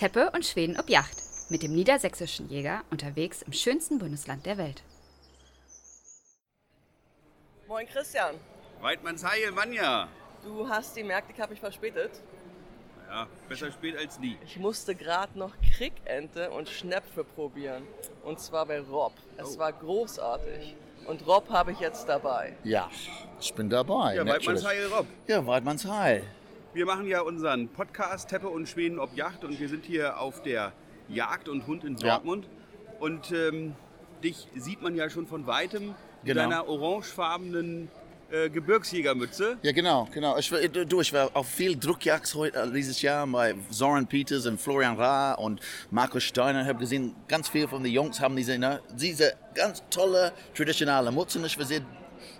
Teppe und Schweden ob Yacht mit dem niedersächsischen Jäger unterwegs im schönsten Bundesland der Welt. Moin Christian, Weidmannsheil, Vanja. du hast gemerkt, ich habe mich verspätet. Ja, besser spät als nie. Ich musste gerade noch Krickente und Schnäpfe probieren. Und zwar bei Rob. Es Oh. war großartig. Und Rob habe ich jetzt dabei. Ja, ich bin dabei. Ja, natürlich. Weidmannsheil, Rob. Ja, Weidmannsheil. Wir machen ja unseren Podcast Teppe und Schweden ob Yacht und wir sind hier auf der Jagd und Hund in Ja. Dortmund. Und ähm, dich sieht man ja schon von weitem mit Genau. deiner orangefarbenen äh, Gebirgsjägermütze. Ja, genau, genau. Ich, war- du, ich war auf viel Druckjagd heute äh, dieses Jahr bei Soren Peters und Florian Ra und Markus Steiner. Ich habe gesehen, ganz viele von den Jungs haben diese, ne, diese ganz tolle traditionelle Mutzen. Ich war sehr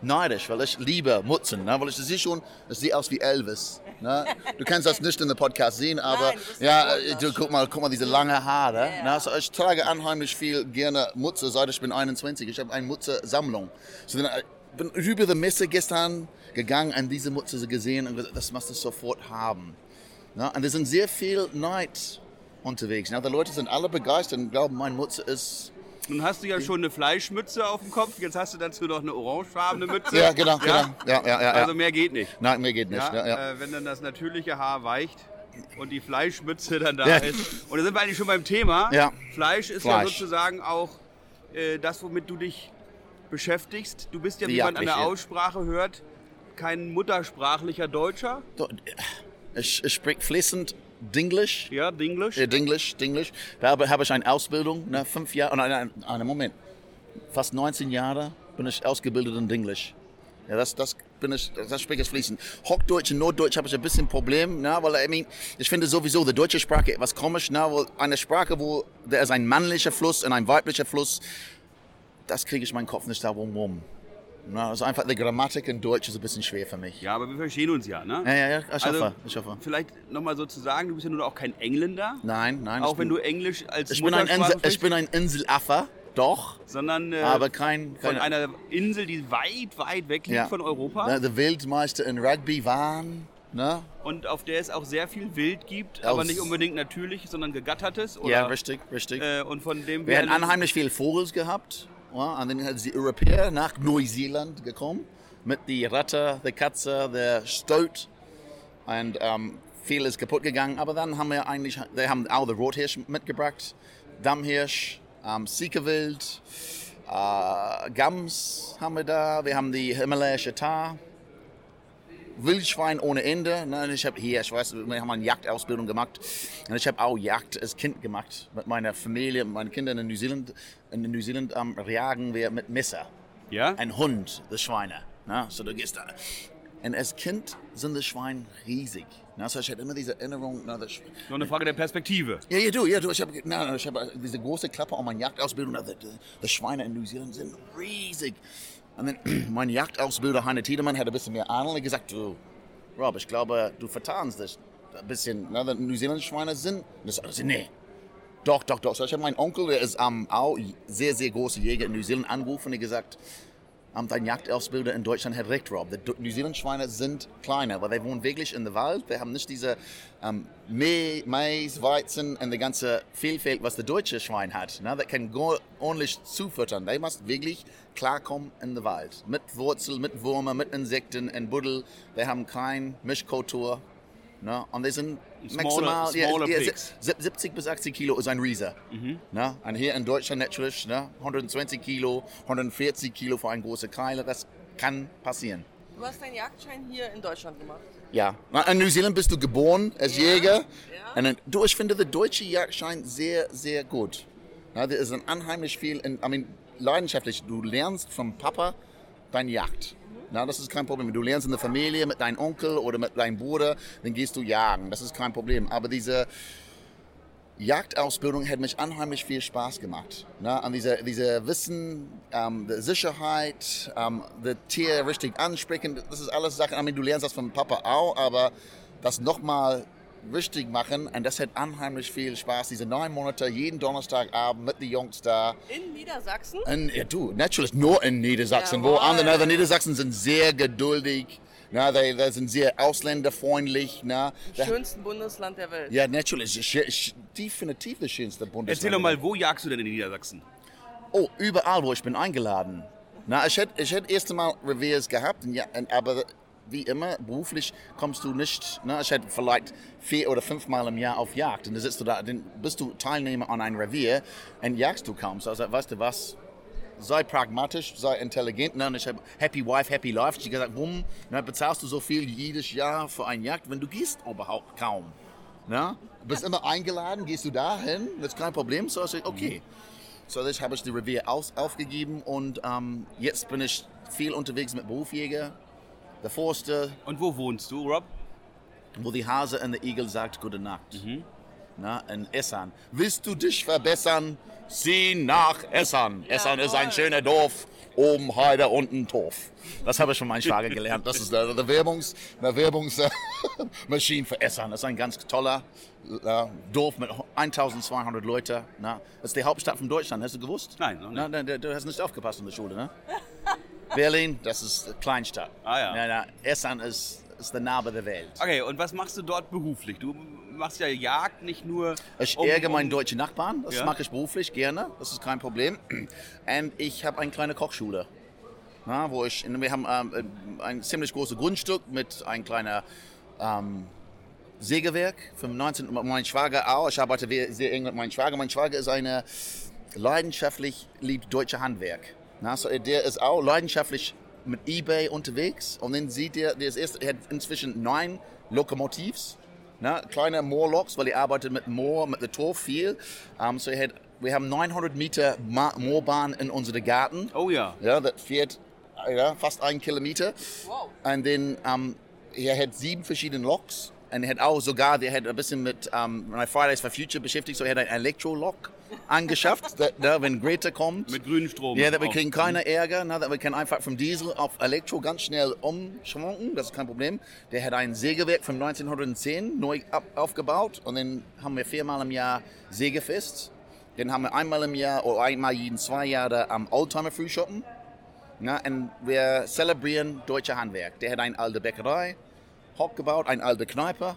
neidisch, weil ich liebe Mutzen, ne, weil ich sehe schon, es sieht aus wie Elvis. Ne? Du kannst das nicht in der Podcast sehen, aber Nein, ja, äh, du, guck mal, guck mal diese lange Haare. Ne? Also ich trage unheimlich viel gerne Mutze, seit ich bin 21. Ich habe eine Mutze-Sammlung. So, äh, bin über die Messe gestern gegangen und diese Mutze gesehen und gesagt, das musst du sofort haben. Ne? Und wir sind sehr viel Neid unterwegs. Ne? Die Leute sind alle begeistert und glauben, mein Mutze ist Nun hast du ja schon eine Fleischmütze auf dem Kopf, jetzt hast du dazu noch eine orangefarbene Mütze. Ja, genau, genau. Ja, ja, ja, ja. Also mehr geht nicht. Nein, mir geht nicht. Ja, Ja, ja. Äh, wenn dann das natürliche Haar weicht und die Fleischmütze dann da Ja. ist. Und da sind wir eigentlich schon beim Thema. Ja. Fleisch ist ja Fleisch. sozusagen auch äh, das, womit du dich beschäftigst. Du bist ja, wie man an der. Aussprache hört, kein muttersprachlicher Deutscher. Ich, ich spreche fließend Dinglish. Ja, Dinglish. Ja, Dinglish, Dinglish. Da habe, habe ich eine Ausbildung, ne, fünf Jahre, nein, nein, nein, Moment, fast 19 Jahre bin ich ausgebildet in Dinglish. Ja, das, das bin ich, das spreche ich fließend. Hochdeutsch und Norddeutsch habe ich ein bisschen Problem, ne, weil I mean, ich finde sowieso die deutsche Sprache etwas komisch, ne, weil eine Sprache, wo da ist ein männlicher Fluss und ein weiblicher Fluss, das kriege ich meinen Kopf nicht da rum. Ne, also einfach die Grammatik in Deutsch ist ein bisschen schwer für mich. Ja, aber wir verstehen uns ja, ne? Ja, ja, ja, ich hoffe, Also, ich hoffe. Vielleicht nochmal so zu sagen, du bist ja nun auch kein Engländer. Nein, nein. Auch wenn bin, du Englisch als ich bin ein, Insel, ich bin ein Inselaffe, doch, sondern äh, aber kein, von kein einer Insel, die weit, weit weg liegt ja. von Europa Der Weltmeister in Rugby waren, ne? und auf der es auch sehr viel Wild gibt, Aus- aber nicht unbedingt natürlich, sondern gegattertes. Oder, Ja, richtig, richtig. Äh, und von dem Wir hatten alle- unheimlich viel Vogels gehabt. Ja, und dann sind die Europäer nach Neuseeland gekommen mit die Ratte, der Katze, der Stoat und ähm, viel ist kaputt gegangen. Aber dann haben wir eigentlich, wir haben auch den Rothirsch mitgebracht, Dammhirsch, ähm, Siegerwild, äh, Gams haben wir da, wir haben die himalayische Tar. Wildschwein ohne Ende. Ne? Ich habe hier, ich weiß, wir haben eine Jagdausbildung gemacht. Und ich habe auch Jagd als Kind gemacht. Mit meiner Familie, mit meinen Kindern in Neuseeland. In Neuseeland ähm, jagen wir mit Messer. Ja? Ein Hund, das Schweine. Ne? So du gehst da. Und als Kind sind die Schweine riesig. Ne? So ich hatte immer diese Erinnerung. Ne, das, Nur eine Frage der Perspektive. ja, ja, du, ja, du. Ich habe ich hab diese große Klappe an meiner Jagdausbildung. Die, die Schweine in Neuseeland sind riesig. Und dann mein Jagdausbilder Heine Tiedemann hat ein bisschen mehr Ahnung und gesagt, du, Rob, ich glaube, du vertanst dich ein bisschen. Ne? Die neuseeländischen Schweine sind. Und ich sagte, nee. Doch, doch, doch. So, ich habe meinen Onkel, der ist ähm, auch sehr, sehr großer Jäger in Neuseeland, angerufen und gesagt, dein Jagdausbilder in Deutschland hat recht, Rob. Die Du- Neuseeland-Schweine sind kleiner, weil wir wohnen wirklich in der Wald. Wir haben nicht diese ähm, Mais, Weizen und die ganze Vielfalt, was der deutsche Schwein hat. Ne? Das kann ordentlich zufüttern. Die muss wirklich klarkommen in der Wald. Mit Wurzel, mit Würmer, mit Insekten und Buddel. Wir haben keine Mischkultur. Ne? Und die sind Smaller- maximal smaller ja, pigs. sieb- 70 bis 80 Kilo ist ein Riese. Ne? Und hier in Deutschland natürlich ne? 120 Kilo, 140 Kilo für eine große Keile. Das kann passieren. Du hast deinen Jagdschein hier in Deutschland gemacht. Ja. In Neuseeland bist du geboren als Jäger. Ja. Und du, ich finde der deutsche Jagdschein sehr, sehr gut. Ja, da ist ein unheimlich viel, in, I mean, leidenschaftlich. Du lernst vom Papa deine Jagd. Na, das ist kein Problem. Du lernst in der Familie mit deinem Onkel oder mit deinem Bruder, dann gehst du jagen. Das ist kein Problem. Aber diese Jagdausbildung hat mich unheimlich viel Spaß gemacht. Ne? An diese, diese Wissen, ähm, die Sicherheit, ähm, das Tier richtig ansprechen, das ist alles Sachen, I mean, du lernst das von Papa auch, aber das nochmal richtig machen und das hat unheimlich viel Spaß. Diese neun Monate, jeden Donnerstagabend mit den Jungs da. In Niedersachsen? Und, ja, du, natürlich nur in Niedersachsen, wo Jawohl. andere, andere Niedersachsen sind sehr geduldig. Na, die sind sehr ausländerfreundlich. Na, Da- Schönsten Bundesland der Welt. ja, natürlich. sch- sch- Definitiv das schönste Bundesland. Erzähl doch mal, wo jagst du denn in Niedersachsen? Oh, überall, wo ich bin eingeladen. Na, ich hätte ich hätte erst einmal Reviers gehabt, aber wie immer, beruflich kommst du nicht. Na, ich hätte vielleicht vier oder fünfmal im Jahr auf Jagd. Und dann sitzt du da, dann bist du Teilnehmer an einem Revier und jagst du kaum. So, also, weißt du was? Sei pragmatisch, sei intelligent. Na, und ich habe Happy Wife, Happy Life. Ich habe gesagt, warum na, bezahlst du so viel jedes Jahr für eine Jagd, wenn du gehst überhaupt kaum? Na? Du bist immer eingeladen, gehst du dahin, das ist kein Problem. So, ich sag, okay. So, das habe ich die Revier aus, aufgegeben und ähm, jetzt bin ich viel unterwegs mit Berufsjäger, der Forster, Und wo wohnst du, Rob? wo die Hase und der Igel sagt Gute Nacht. Na, in Essan. Willst du dich verbessern? Sieh nach Essan. Essan ist ein schöner Dorf. Oben Heide, unten Torf. Das habe ich von meinem Schwager gelernt. Das ist eine Werbungs, Werbungsmaschine für Essan. Das ist ein ganz toller äh, Dorf mit 1200 Leuten. Na, das ist die Hauptstadt von Deutschland. Hast du gewusst? Nein, noch nicht. Na, du hast nicht aufgepasst in der Schule, ne? Berlin, das ist Kleinstadt. Ah, ja. Na, na, Essan ist, ist der Narbe der Welt. Okay, und was machst du dort beruflich? Du machst ja Jagd nicht nur. Ich um- ärgere um- meinen deutschen Nachbarn, das Ja. mache ich beruflich gerne, das ist kein Problem. Und ich habe eine kleine Kochschule, na, wo ich, wir haben ähm, ein ziemlich großes Grundstück mit einem kleinen ähm, Sägewerk vom 19. Mein Schwager auch, ich arbeite sehr- sehr eng mit meinem Schwager. Mein Schwager ist eine leidenschaftlich liebt deutsche Handwerk. Na, so, der ist auch leidenschaftlich mit eBay unterwegs und dann sieht er, der ist erst, er hat inzwischen neun Lokomotivs, na, kleine Moorloks, weil er arbeitet mit Moor, mit der Torf viel. Um, so er hat, wir haben 900 Meter Ma Moorbahn in unserem Garten. Oh ja. Ja, das fährt ja, fast einen Kilometer. Und dann, ähm, er hat sieben verschiedene Loks. Und er hat auch sogar, der hat ein bisschen mit ähm, My Fridays for Future beschäftigt, so er hat ein Elektrolok angeschafft, da, da, wenn Greta kommt. Mit grünem Strom. Ja, da wir auch. kriegen keine Ärger, na, wir können einfach vom Diesel auf Elektro ganz schnell umschwanken, das ist kein Problem. Der hat ein Sägewerk von 1910 neu ab, aufgebaut und dann haben wir viermal im Jahr Sägefest. Dann haben wir einmal im Jahr oder einmal jeden zwei Jahre am Oldtimer Frühschoppen. Na, und wir zelebrieren deutsche Handwerk. Der hat eine alte Bäckerei, Hock gebaut, eine alte Kneipe.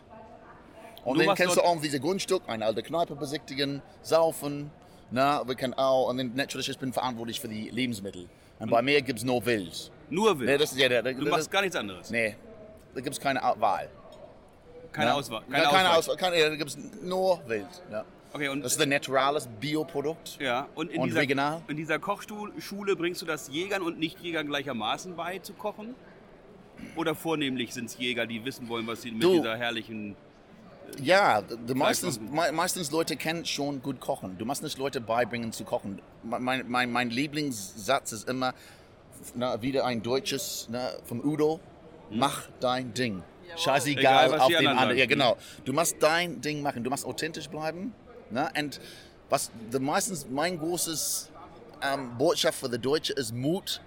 Und Du dann kannst du auch diese Grundstück, eine alte Kneipe besichtigen, saufen. Na, wir können auch, und dann natürlich, ich bin verantwortlich für die Lebensmittel. Und bei mir gibt es nur Wild. Nur Wild. Nee, das ist, ja, der, du das, machst gar nichts anderes. nee, da gibt es keine Wahl. Keine ja? Auswahl. Keine, Keine, Auswahl. Auswahl. Keine, da gibt es nur Wild. Ja. Okay, und, Das ist ein naturales Bioprodukt. ja, und, in, und dieser, in dieser Kochschule bringst du das Jägern und Nichtjägern gleichermaßen bei zu kochen? Oder vornehmlich sind es Jäger, die wissen wollen, was sie mit Du- dieser herrlichen. Ja, die meistens, me meistens Leute kennen schon gut kochen. Du musst nicht Leute beibringen zu kochen. Mein, mein, mein Lieblingssatz ist immer na, wieder ein deutsches na, vom Udo. Mach dein Ding. Egal, Scheißegal was auf den anderen anderen. Ja, genau. Du musst dein Ding machen. Du musst authentisch bleiben. Na? Und was the meistens mein großes ähm, Botschaft für die Deutsche ist Mut,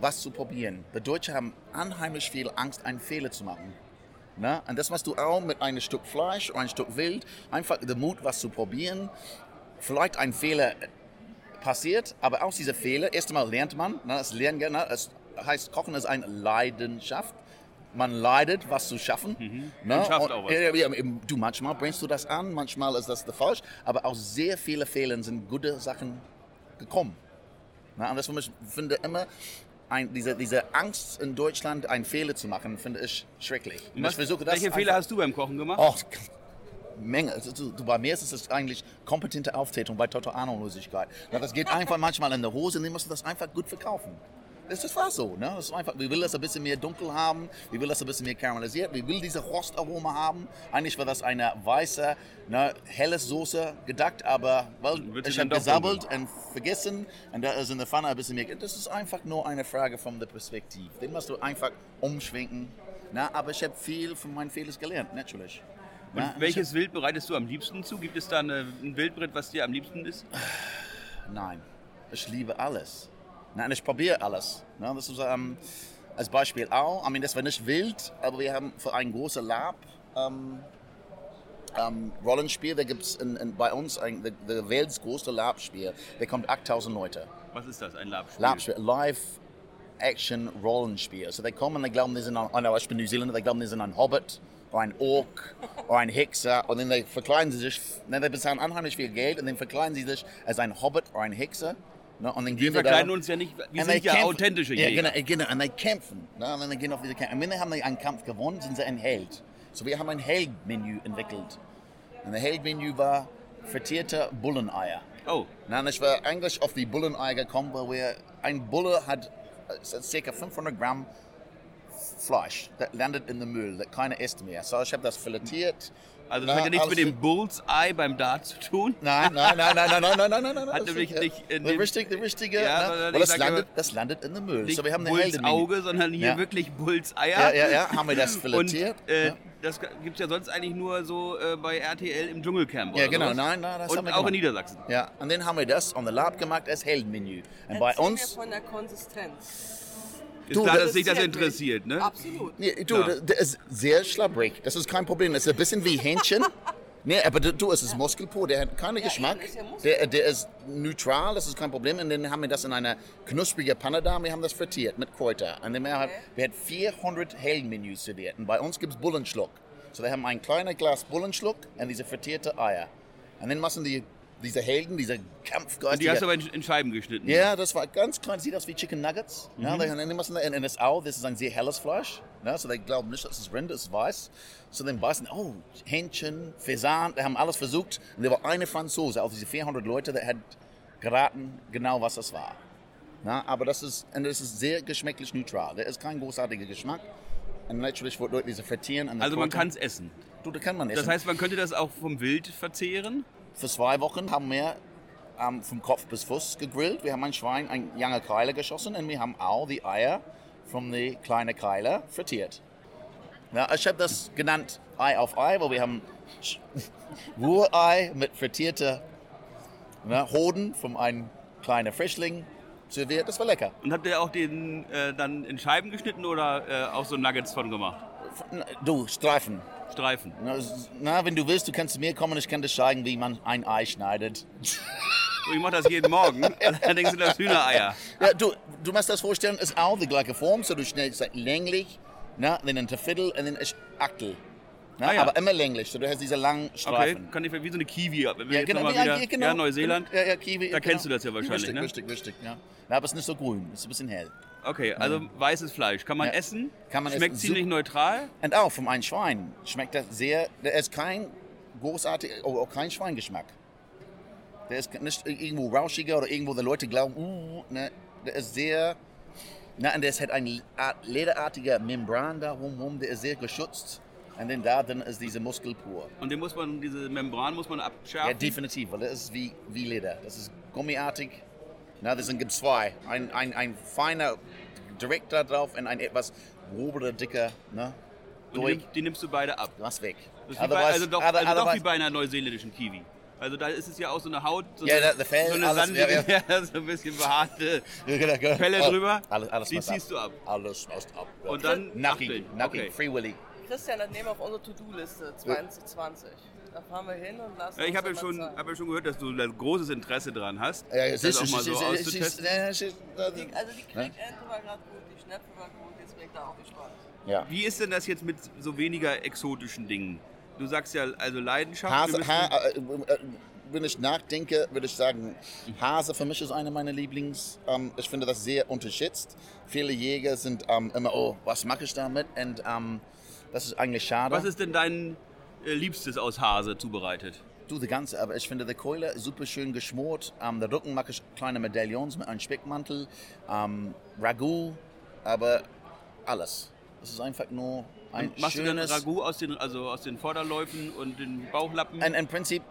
was zu probieren. Die Deutschen haben unheimlich viel Angst, einen Fehler zu machen. Na? Und das machst du auch mit einem Stück Fleisch oder ein Stück Wild. Einfach den Mut, was zu probieren. Vielleicht ein Fehler passiert, aber aus dieser Fehler, erst einmal lernt man, na, das Lernen, na, es heißt, Kochen ist eine Leidenschaft. Man leidet, was zu schaffen. Na? Und schafft Und- auch was. Ja, ja, eben, du, manchmal bringst du das an, manchmal ist das der falsch, aber aus sehr vielen Fehlern sind gute Sachen gekommen. Na, und das finde immer, ein, diese, diese Angst in Deutschland, einen Fehler zu machen, finde ich schrecklich. Und ich versuche das welche Fehler hast du beim Kochen gemacht? Oh, Menge. Also, bei mir ist es eigentlich kompetente Auftätung bei total Ahnungslosigkeit. Das geht einfach manchmal in der Hose, und dann musst du das einfach gut verkaufen. Das ist war so. Ne? Das ist einfach, wir will das ein bisschen mehr dunkel haben, wir will das ein bisschen mehr karamellisiert, wir will diese Rostaroma haben. Eigentlich war das eine weiße, ne, helle Soße gedacht, aber weil Wird ich habe gesabbelt und vergessen und da ist in der Pfanne ein bisschen mehr. Das ist einfach nur eine Frage von der Perspektive. Den musst du einfach umschwenken. Na, aber ich habe viel von meinen Fehlern gelernt, natürlich. Und Na, ich welches Wild bereitest du am liebsten zu? Gibt es da eine, ein Wildbrett, was dir am liebsten ist? Nein, ich liebe alles. Nein, ich probiere alles. Ne, das ist ähm, als Beispiel auch. I mean, das war nicht wild, aber wir haben für ein großes Lab ähm, ähm, Rollenspiel. Da gibt es bei uns ein, der, der weltgrößte Labspiel. Da kommt 8000 Leute. Was ist das? Ein Labspiel? Labspiel, live Action-Rollenspiel. So they kommen, die glauben, die sind ein, oh no, ich bin Neuseeländer, die glauben, die sind ein Hobbit oder ein Ork oder ein Hexer und dann verkleiden sie sich, dann die bezahlen unheimlich viel Geld und dann verkleiden sie sich als ein Hobbit oder ein Hexer. Ne? Und dann Wir gehen verkleiden da, uns ja nicht, wir sind ja authentische Ja, Jäger. genau, genau. Und die kämpfen. Ne? Und dann gehen auf diese Kämpfe. Wenn sie haben einen Kampf gewonnen, sind sie ein Held. So wir haben ein Heldmenü entwickelt. Und das Heldmenü war frittierte Bulleneier. Oh, Nein, ich war eigentlich auf die Bulleneier gekommen, weil wir, ein Bulle hat äh, ca. 500 Gramm Fleisch, das landet in den Müll, das keiner isst mehr. So, ich habe das filetiert. Also das Na, hat ja nichts mit dem Bullseye beim Dart zu tun. Nein, nein, nein, nein, nein, nein, nein, nein, nein, nein. Hat das nämlich nicht in der dem- richtige, der richtige, Ja, ne? weil ich das landet, das landet in den Müll. Nicht so, wir haben eine Bulls. Auge, sondern hier Ja. wirklich Bullseier. Ja, ja, ja, haben wir das Und filetiert. äh, ja. das gibt es ja sonst eigentlich nur so äh, bei RTL im Dschungelcamp. Ja, oder genau, sowas. nein, nein, das haben Und wir auch gemacht. in Niedersachsen. Ja, und dann haben wir das on the Lab gemacht als Heldenmenü. Und bei uns, mir von der Konsistenz. Ist Du, klar, das dass sich das interessiert ne? Absolut. Nee, du, der, der ist sehr schlabbrig. Das ist kein Problem. Das ist ein bisschen wie Hähnchen. Nee, aber du, du, es ist Muskelpur, der hat keinen Geschmack. ja Muskel. Der, der ist neutral, das ist kein Problem. Und dann haben wir das in einer knusprigen Panne da und wir haben das frittiert mit Kräuter. Und dann hat, wir haben 400 Heldenmenüs serviert. Und bei uns gibt es Bullenschluck. So, wir haben ein kleines Glas Bullenschluck und diese frittierte Eier. Und dann müssen die, diese Helden, diese Kampfgeist. Und die hast du aber in, in Scheiben geschnitten. Ja, das war ganz klein. Sieht aus wie Chicken Nuggets. Ja, die, die müssen, und, und das das ist ein sehr helles Fleisch. Ja, so die glauben nicht, dass es Rind ist, weiß. So dann beißen, oh, Hähnchen, Faisan, die haben alles versucht. Und da war eine Franzose auf diese 400 Leute, der hat geraten, genau was das war. Ja, aber das ist, und das ist sehr geschmacklich neutral. Der ist kein großartiger Geschmack. Und natürlich wird Leute diese frittieren. Also man kann es essen. Du, das kann man essen. Das heißt, man könnte das auch vom Wild verzehren. Für zwei Wochen haben wir ähm, vom Kopf bis Fuß gegrillt. Wir haben ein Schwein, ein junge Keile geschossen und wir haben auch die Eier von den kleinen Keile frittiert. Ja, ich habe das genannt Ei auf Ei, weil wir haben Rührei mit frittierter ja, Hoden von einem kleinen Frischling serviert. Das war lecker. Und habt ihr auch den äh, dann in Scheiben geschnitten oder äh, auch so Nuggets von gemacht? Du, Streifen. Streifen. Na, Na, wenn du willst, du kannst zu mir kommen. Ich kann dir zeigen, wie man ein Ei schneidet. Ich mache das jeden Morgen. Allerdings sind das Hühnereier. Ja, du, du musst das vorstellen, ist auch die gleiche Form, so du schneidest es länglich, ne, dann ein Viertel und dann ist Achtel. Ne, Ah, ja. Aber immer länglich, so du hast diese langen Okay, Streifen. kann ich wie so eine Kiwi. Wenn wir Ja, genau, ja, wieder, genau. ja, Neuseeland. Ja, ja, Kiwi. Da genau. kennst du das ja wahrscheinlich, richtig, ne? Richtig, richtig, ja. Ja, aber es ist nicht so grün, es ist ein bisschen hell. Okay, also weißes Fleisch. Kann man Ja. essen? Kann man Schmeckt essen. ziemlich neutral. Und auch vom ein Schwein schmeckt das sehr, der ist kein großartig, oh, auch kein Schweingeschmack. Der ist nicht irgendwo rauschiger oder irgendwo die Leute glauben, uh, ne, der ist sehr, na, und der hat eine Art lederartige Membran da rumrum, der ist sehr geschützt. Und dann da drin ist diese Muskel pur. Und den muss man, diese Membran muss man abschärfen. Ja, definitiv, weil das ist wie, wie Leder. Das ist gummiartig. Na, das sind gibt zwei. Ein, ein, ein feiner direkt da drauf und ein etwas groberer, dicker, ne? Und die, Durch. nimm- die nimmst du beide ab. Was weg. Das ist bei, also doch, also doch wie bei einer neuseeländischen Kiwi. Also da ist es ja auch so eine Haut, so Ja, eine, da- der Fell, so eine alles, sandige, ja, ja, so ein bisschen behaarte Ja, genau, drüber. Alles, alles die ziehst du ab. Alles muss ab. ja. Und dann Nackig, nackig, Okay. Free Willy. Christian, das nehmen wir auf unsere To-Do-Liste 2020. Da fahren wir hin und lassen Ja, Ich habe ja, schon, hab ja schon gehört, dass du da großes Interesse dran hast, Ja, das siehst auch mal so auszutesten. also die? Kriegente war gerade gut, die Schnepfe war gut, jetzt bin ich da auch gespannt. Ja. Wie ist denn das jetzt mit so weniger exotischen Dingen? Du sagst ja also Leidenschaft. Hase, ha, äh, äh, wenn ich nachdenke, würde ich sagen, Hase für mich ist eine meiner Lieblings. Ähm, ich finde das sehr unterschätzt. Viele Jäger sind ähm, immer, oh, was mache ich damit? Und ähm, das ist eigentlich schade. Was ist denn dein Liebstes aus Hase zubereitet? Du, die ganze, aber ich finde die Keule super schön geschmort. Ähm, der Rücken mache ich kleine Medaillons mit einem Speckmantel. Ähm, Ragout, aber alles. Es ist einfach nur ein Und Machst du dann schönes... Ragout aus den, also aus den Vorderläufen und den Bauchlappen? Und im Prinzip,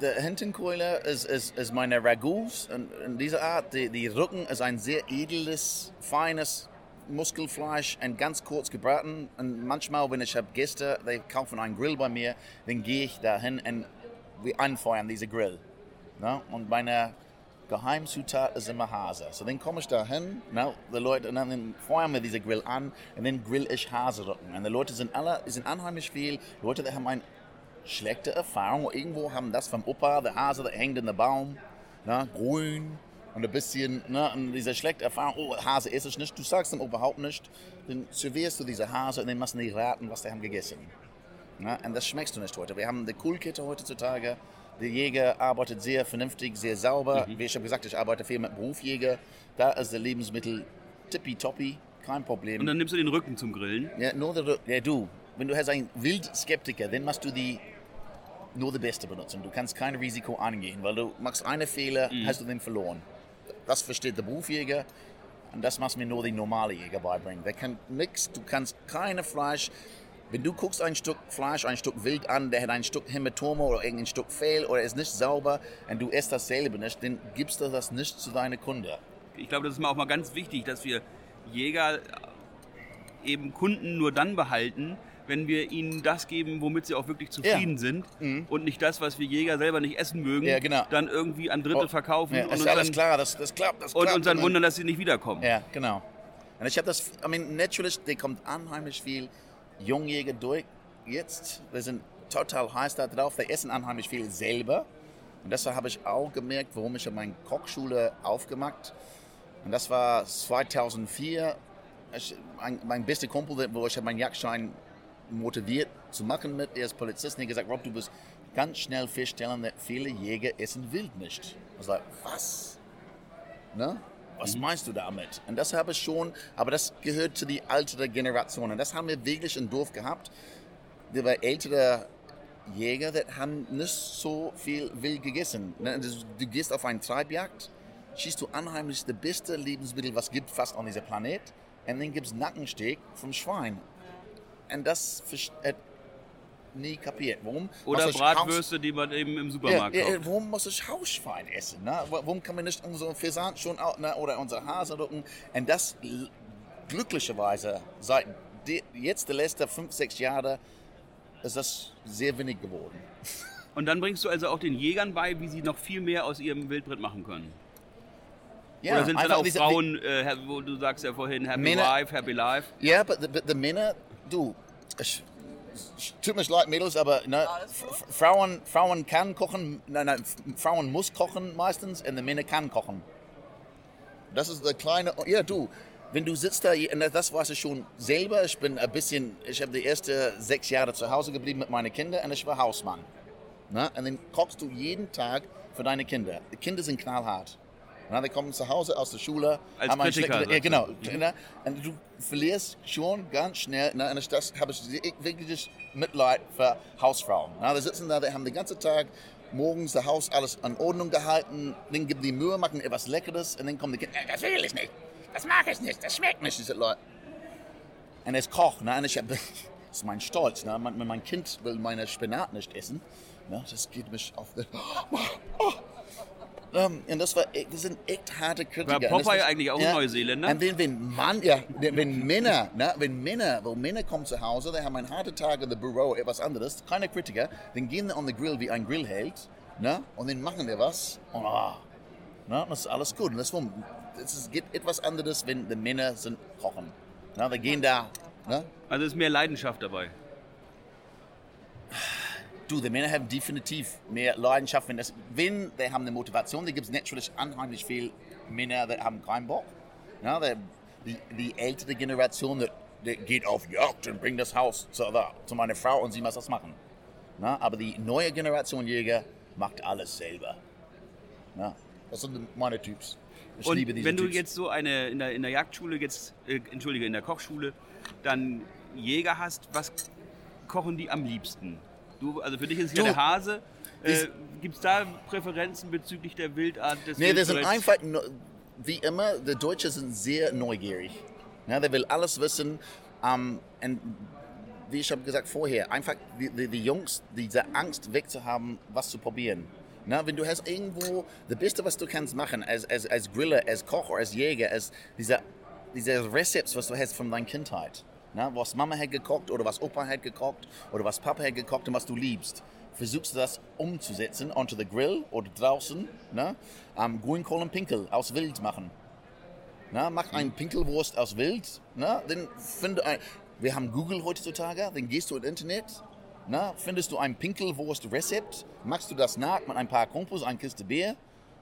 die Hintenkeule ist, ist, ist meine Ragouts. Und in dieser Art, die, die Rücken ist ein sehr edles, feines Muskelfleisch und ganz kurz gebraten. Und manchmal, wenn ich habe Gäste, die kaufen einen Grill bei mir, dann gehe ich dahin und wir anfeuern diese Grill. Ne? Und meine Geheimzutat ist immer Hase. So dann komme ich dahin, ne? die Leute, und dann feuern wir diese Grill an und dann grill ich Haserücken. Und die Leute sind alle, sind unheimlich viel. Leute, die haben ein schlechte Erfahrung. Irgendwo haben das vom Opa, der Hase, der hängt in der Baum, ne? grün. Und ein bisschen, ne, und diese schlechte Erfahrung, oh, Hase esse ich nicht, du sagst ihm überhaupt nicht, dann servierst du diese Hase und dann müssen die raten, was die haben gegessen. Ne? Und das schmeckst du nicht heute. Wir haben eine Coolkette heutzutage, der Jäger arbeitet sehr vernünftig, sehr sauber. Wie ich habe gesagt, ich arbeite viel mit Berufsjäger, da ist der Lebensmittel tippitoppi, kein Problem. Und dann nimmst du den Rücken zum Grillen. Ja, nur der, ja, du, wenn du hast einen Wildskeptiker, dann machst du die nur das Beste benutzen. Du kannst kein Risiko angehen, weil du machst einen Fehler, hast du den verloren. Das versteht der Berufsjäger und das muss mir nur die normale Jäger beibringen. Der kann nichts, du kannst keine Fleisch. Wenn du guckst ein Stück Fleisch, ein Stück Wild an, der hat ein Stück Hämatome oder irgendein Stück Fehl oder ist nicht sauber und du isst dasselbe nicht, dann gibst du das nicht zu deinen Kunden. Ich glaube, das ist auch mal ganz wichtig, dass wir Jäger eben Kunden nur dann behalten, wenn wir ihnen das geben, womit sie auch wirklich zufrieden Ja. sind und nicht das, was wir Jäger selber nicht essen mögen, Ja, genau. dann irgendwie an Dritte Oh, verkaufen Ja, und, ist alles dann, klar, das, das klappt, das und klappt. uns dann Und- wundern, dass sie nicht wiederkommen. Ja, genau. Und ich habe das, I mean, natürlich, da kommt unheimlich viel Jungjäger durch jetzt. Wir sind total heiß da drauf. Die essen unheimlich viel selber. Und deshalb habe ich auch gemerkt, warum ich meine Kochschule aufgemacht. Und das war 2004. Ich, mein, mein bester Kumpel, wo ich meinen Jagdschein motiviert zu machen mit, er ist Polizist, und er hat gesagt, Rob, du bist ganz schnell feststellen, dass viele Jäger essen wild nicht. Ich was like, was? Ne? Was meinst du damit? Und das habe ich schon, aber das gehört zu die ältere Generation. Und das haben wir wirklich im Dorf gehabt. Die war ältere Jäger, die haben nicht so viel wild gegessen. Ne? Du gehst auf eine Treibjagd, schießt du unheimlich das beste Lebensmittel, was gibt fast auf diesem Planet. Und dann gibt es Nackensteak vom Schwein. Und das hat nie kapiert. Warum? Oder Haus- Bratwürste, die man eben im ja, Supermarkt ja, kauft. warum muss ich Hausschwein essen? Ne? Wa- Warum kann man nicht unseren Fasan schon ne? oder unsere Haselrücken? Und das glücklicherweise seit de, jetzt die letzten fünf, sechs Jahre ist das sehr wenig geworden. Und dann bringst du also auch den Jägern bei, wie sie noch viel mehr aus ihrem Wildbret machen können. Ja, Oder sind es dann auch diese- Frauen, äh, wo du sagst ja vorhin Happy Männer- Wife, Happy Life? Ja, aber die, die Männer, du, ich, ich, tut mir leid, Mädels, aber ne, Frauen, Frauen kann kochen, nein, nein, Frauen muss kochen meistens und die Männer kann kochen. Das ist der kleine, ja du, wenn du sitzt da, und das weiß ich schon selber, ich bin ein bisschen, ich habe die ersten sechs Jahre zu Hause geblieben mit meinen Kindern und ich war Hausmann. Ne? Und dann kochst du jeden Tag für deine Kinder. Die Kinder sind knallhart. Na, die kommen zu Hause aus der Schule. Als haben einen Kritiker, schlechten- Ja, genau. Ne? Und du verlierst schon ganz schnell. Ne? Und das habe ich wirklich Mitleid für Hausfrauen. Na, die sitzen da, die haben den ganzen Tag morgens das Haus alles in Ordnung gehalten, dann geben die Mühe, machen etwas Leckeres und dann kommen die Kinder, "Äh, das will ich nicht, das mag ich nicht, das schmeckt nicht. Diese Leute. Und es kocht, und ich hab, das ist mein Stolz. Ne? Mein, mein Kind will meine Spinat nicht essen. Ne? Das geht mich auf den... Ähm, und das, war, das sind echt harte Kritiker. War Und Popeye ist- eigentlich auch ein Neuseeländer? Und wenn, wenn, Mann, ja, wenn Männer, ne, wenn Männer, wo Männer kommen zu Hause, die haben einen harten Tag in der Büro, etwas anderes, keine Kritiker, dann gehen die on the grill wie ein Grillheld, ne, und dann machen die was, und ah, ne, das ist alles gut. Und das, ist, geht etwas anderes, wenn die Männer sind kochen. Ne, die gehen da, ne, Also ist mehr Leidenschaft dabei. Du, die Männer haben definitiv mehr Leidenschaft. Wenn, das, wenn die haben eine Motivation, da gibt es natürlich unheimlich viele Männer, die haben keinen Bock. Ja, die, die, die ältere Generation, die, die geht auf Jagd und bringt das Haus zu, zu meiner Frau und sie muss das machen. Na, aber die neue Generation Jäger macht alles selber. Ja, das sind meine Typs. Ich Und liebe diese wenn du Typs. jetzt so eine in der, in der Jagdschule jetzt, äh, entschuldige, in der Kochschule, dann Jäger hast, was kochen die am liebsten? Du, also für dich ist es ja der Hase. Äh, Gibt es da Präferenzen bezüglich der Wildart des Nee, wir sind einfach, wie immer, die Deutschen sind sehr neugierig. Ja, der will alles wissen. Ähm, und wie ich habe gesagt vorher, einfach die, die, die Jungs, diese Angst wegzuhaben, was zu probieren. Na, wenn du hast irgendwo, das Beste, was du kannst machen als, als, als Griller, als Koch, als Jäger, als diese, diese Rezepts, was du hast von deiner Kindheit. Na, was Mama hat gekocht oder was Opa hat gekocht oder was Papa hat gekocht und was du liebst. Versuchst du das umzusetzen onto the grill oder draußen. Ne? Um, Grünkohl und Pinkel aus Wild machen. Na, mach ein Pinkelwurst aus Wild. Na, dann finde ein, wir haben Google heutzutage, dann gehst du ins Internet, na, findest du ein Pinkelwurst-Rezept, machst du das nach mit ein paar Kumpels, ein Kiste Bier,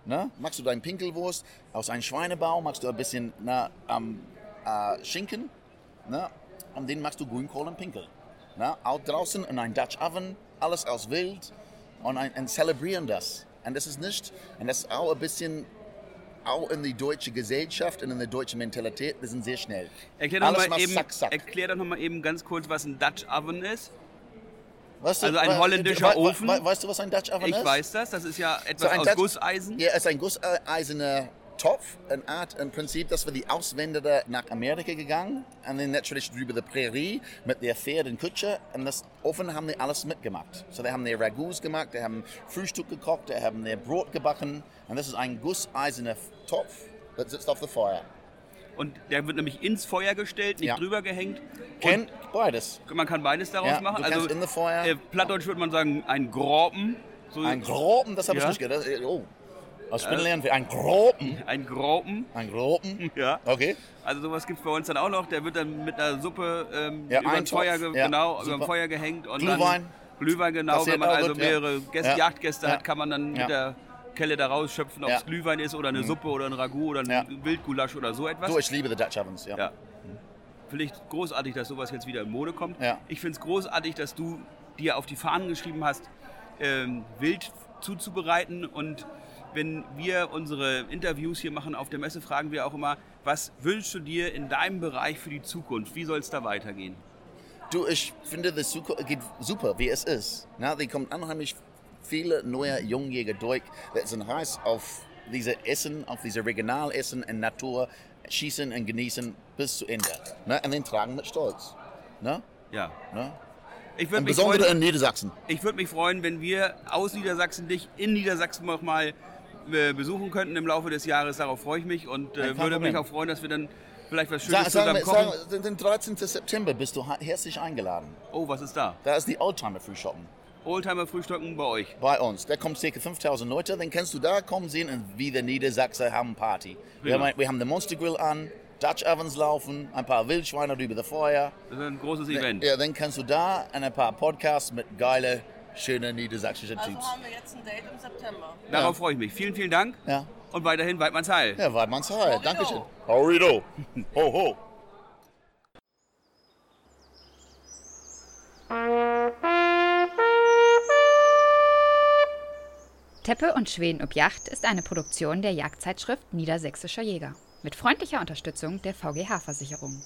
Ne? Machst du deinen Pinkelwurst aus einem Schweinebau, machst du ein bisschen na, ähm, äh, Schinken ne? Und den machst du Grünkohl und Pinkel. Ne? Auch draußen in einem Dutch Oven, alles aus Wild und, ein, und zelebrieren das. Und das ist nicht, und das ist auch ein bisschen auch in die deutsche Gesellschaft und in der deutschen Mentalität, wir sind sehr schnell. Erklär doch, Alles mal macht eben, zack, zack. erklär doch noch mal eben ganz kurz, was ein Dutch Oven ist. Weißt du, also ein holländischer we- we- Ofen? we- Weißt du, was ein Dutch Oven Ich ist? weiß das, das ist ja etwas So aus Dutch- Gusseisen. Ja, es ist ein gusseiserner Topf, eine Art im Prinzip, das war die Auswanderer nach Amerika gegangen und dann natürlich drüber die Prärie mit der Pferd und Kutsche und das Ofen haben die alles mitgemacht. So, die haben die Ragouts gemacht, die haben Frühstück gekocht, die haben ihr Brot gebacken und das ist ein gusseiserner Topf, das sitzt auf dem Feuer. Und der wird nämlich ins Feuer gestellt, nicht Ja. drüber gehängt. Kennt beides. Man kann beides daraus Ja, machen. kannst in the Feuer- äh, plattdeutsch würde man sagen, ein Gropen. So, Ein Gropen, das habe Ja. ich nicht gedacht. Oh, aus Spinnen lernen wir. Ein Gropen. Ein Gropen, Ein Gropen. ja. Okay. Also sowas gibt es bei uns dann auch noch. Der wird dann mit einer Suppe ähm, Ja, über, ein Feuer, ja, genau, über Feuer gehängt. Und Glühwein. Dann, Glühwein, genau. Wenn man also gut, mehrere Gäste, Ja. Jagdgäste Ja. hat, kann man dann mit der Kelle da rausschöpfen, ob es. Glühwein ist oder eine Suppe oder ein Ragout oder ein. Wildgulasch oder so etwas. Du, ich liebe die Dutch Ovens. Ja. Finde ich großartig, dass sowas jetzt wieder in Mode kommt. Ich finde es großartig, dass du dir auf die Fahnen geschrieben hast, ähm, wild zuzubereiten. Und wenn wir unsere Interviews hier machen auf der Messe, fragen wir auch immer, was wünschst du dir in deinem Bereich für die Zukunft? Wie soll es da weitergehen? Du, ich finde, das geht super, wie es ist. Na, die kommt unheimlich viele neue Jungjäger durch, die sind heiß auf diese Essen, auf diese Regionalessen in Natur, schießen und genießen bis zu Ende. Na, und den tragen mit Stolz. Na, Ja. na. Ich würde mich, besonders freuen, in Niedersachsen. ich würd mich freuen, wenn wir aus Niedersachsen dich in Niedersachsen noch mal besuchen könnten im Laufe des Jahres. Darauf freue ich mich und äh, würde mich Problem. auch freuen, dass wir dann vielleicht was Schönes sag, zusammen kochen. sag, den 13. September bist du herzlich eingeladen. Oh, was ist da? Da ist die Oldtimer Frühschoppen Oldtimer Frühstücken bei euch. bei uns. Da kommen ca. 5000 Leute. Dann kannst du da kommen sehen und wie der Niedersachse haben Party. Wir, Prima. haben, wir haben den Monster Grill an, Dutch Ovens laufen, ein paar Wildschweine über das Feuer. Das ist ein großes Event. Ja, dann kannst du da ein paar Podcasts mit geile, schönen niedersächsischen Also Typs. haben wir jetzt ein Date im September. Darauf freue ich mich. Vielen, vielen Dank. Ja. Und weiterhin Weidmanns Heil. Ja, Weidmanns Heil. Horrido. Dankeschön. Horrido. Ho, ho. Teppe und Schweden ob Yacht ist eine Produktion der Jagdzeitschrift Niedersächsischer Jäger mit freundlicher Unterstützung der VGH-Versicherung.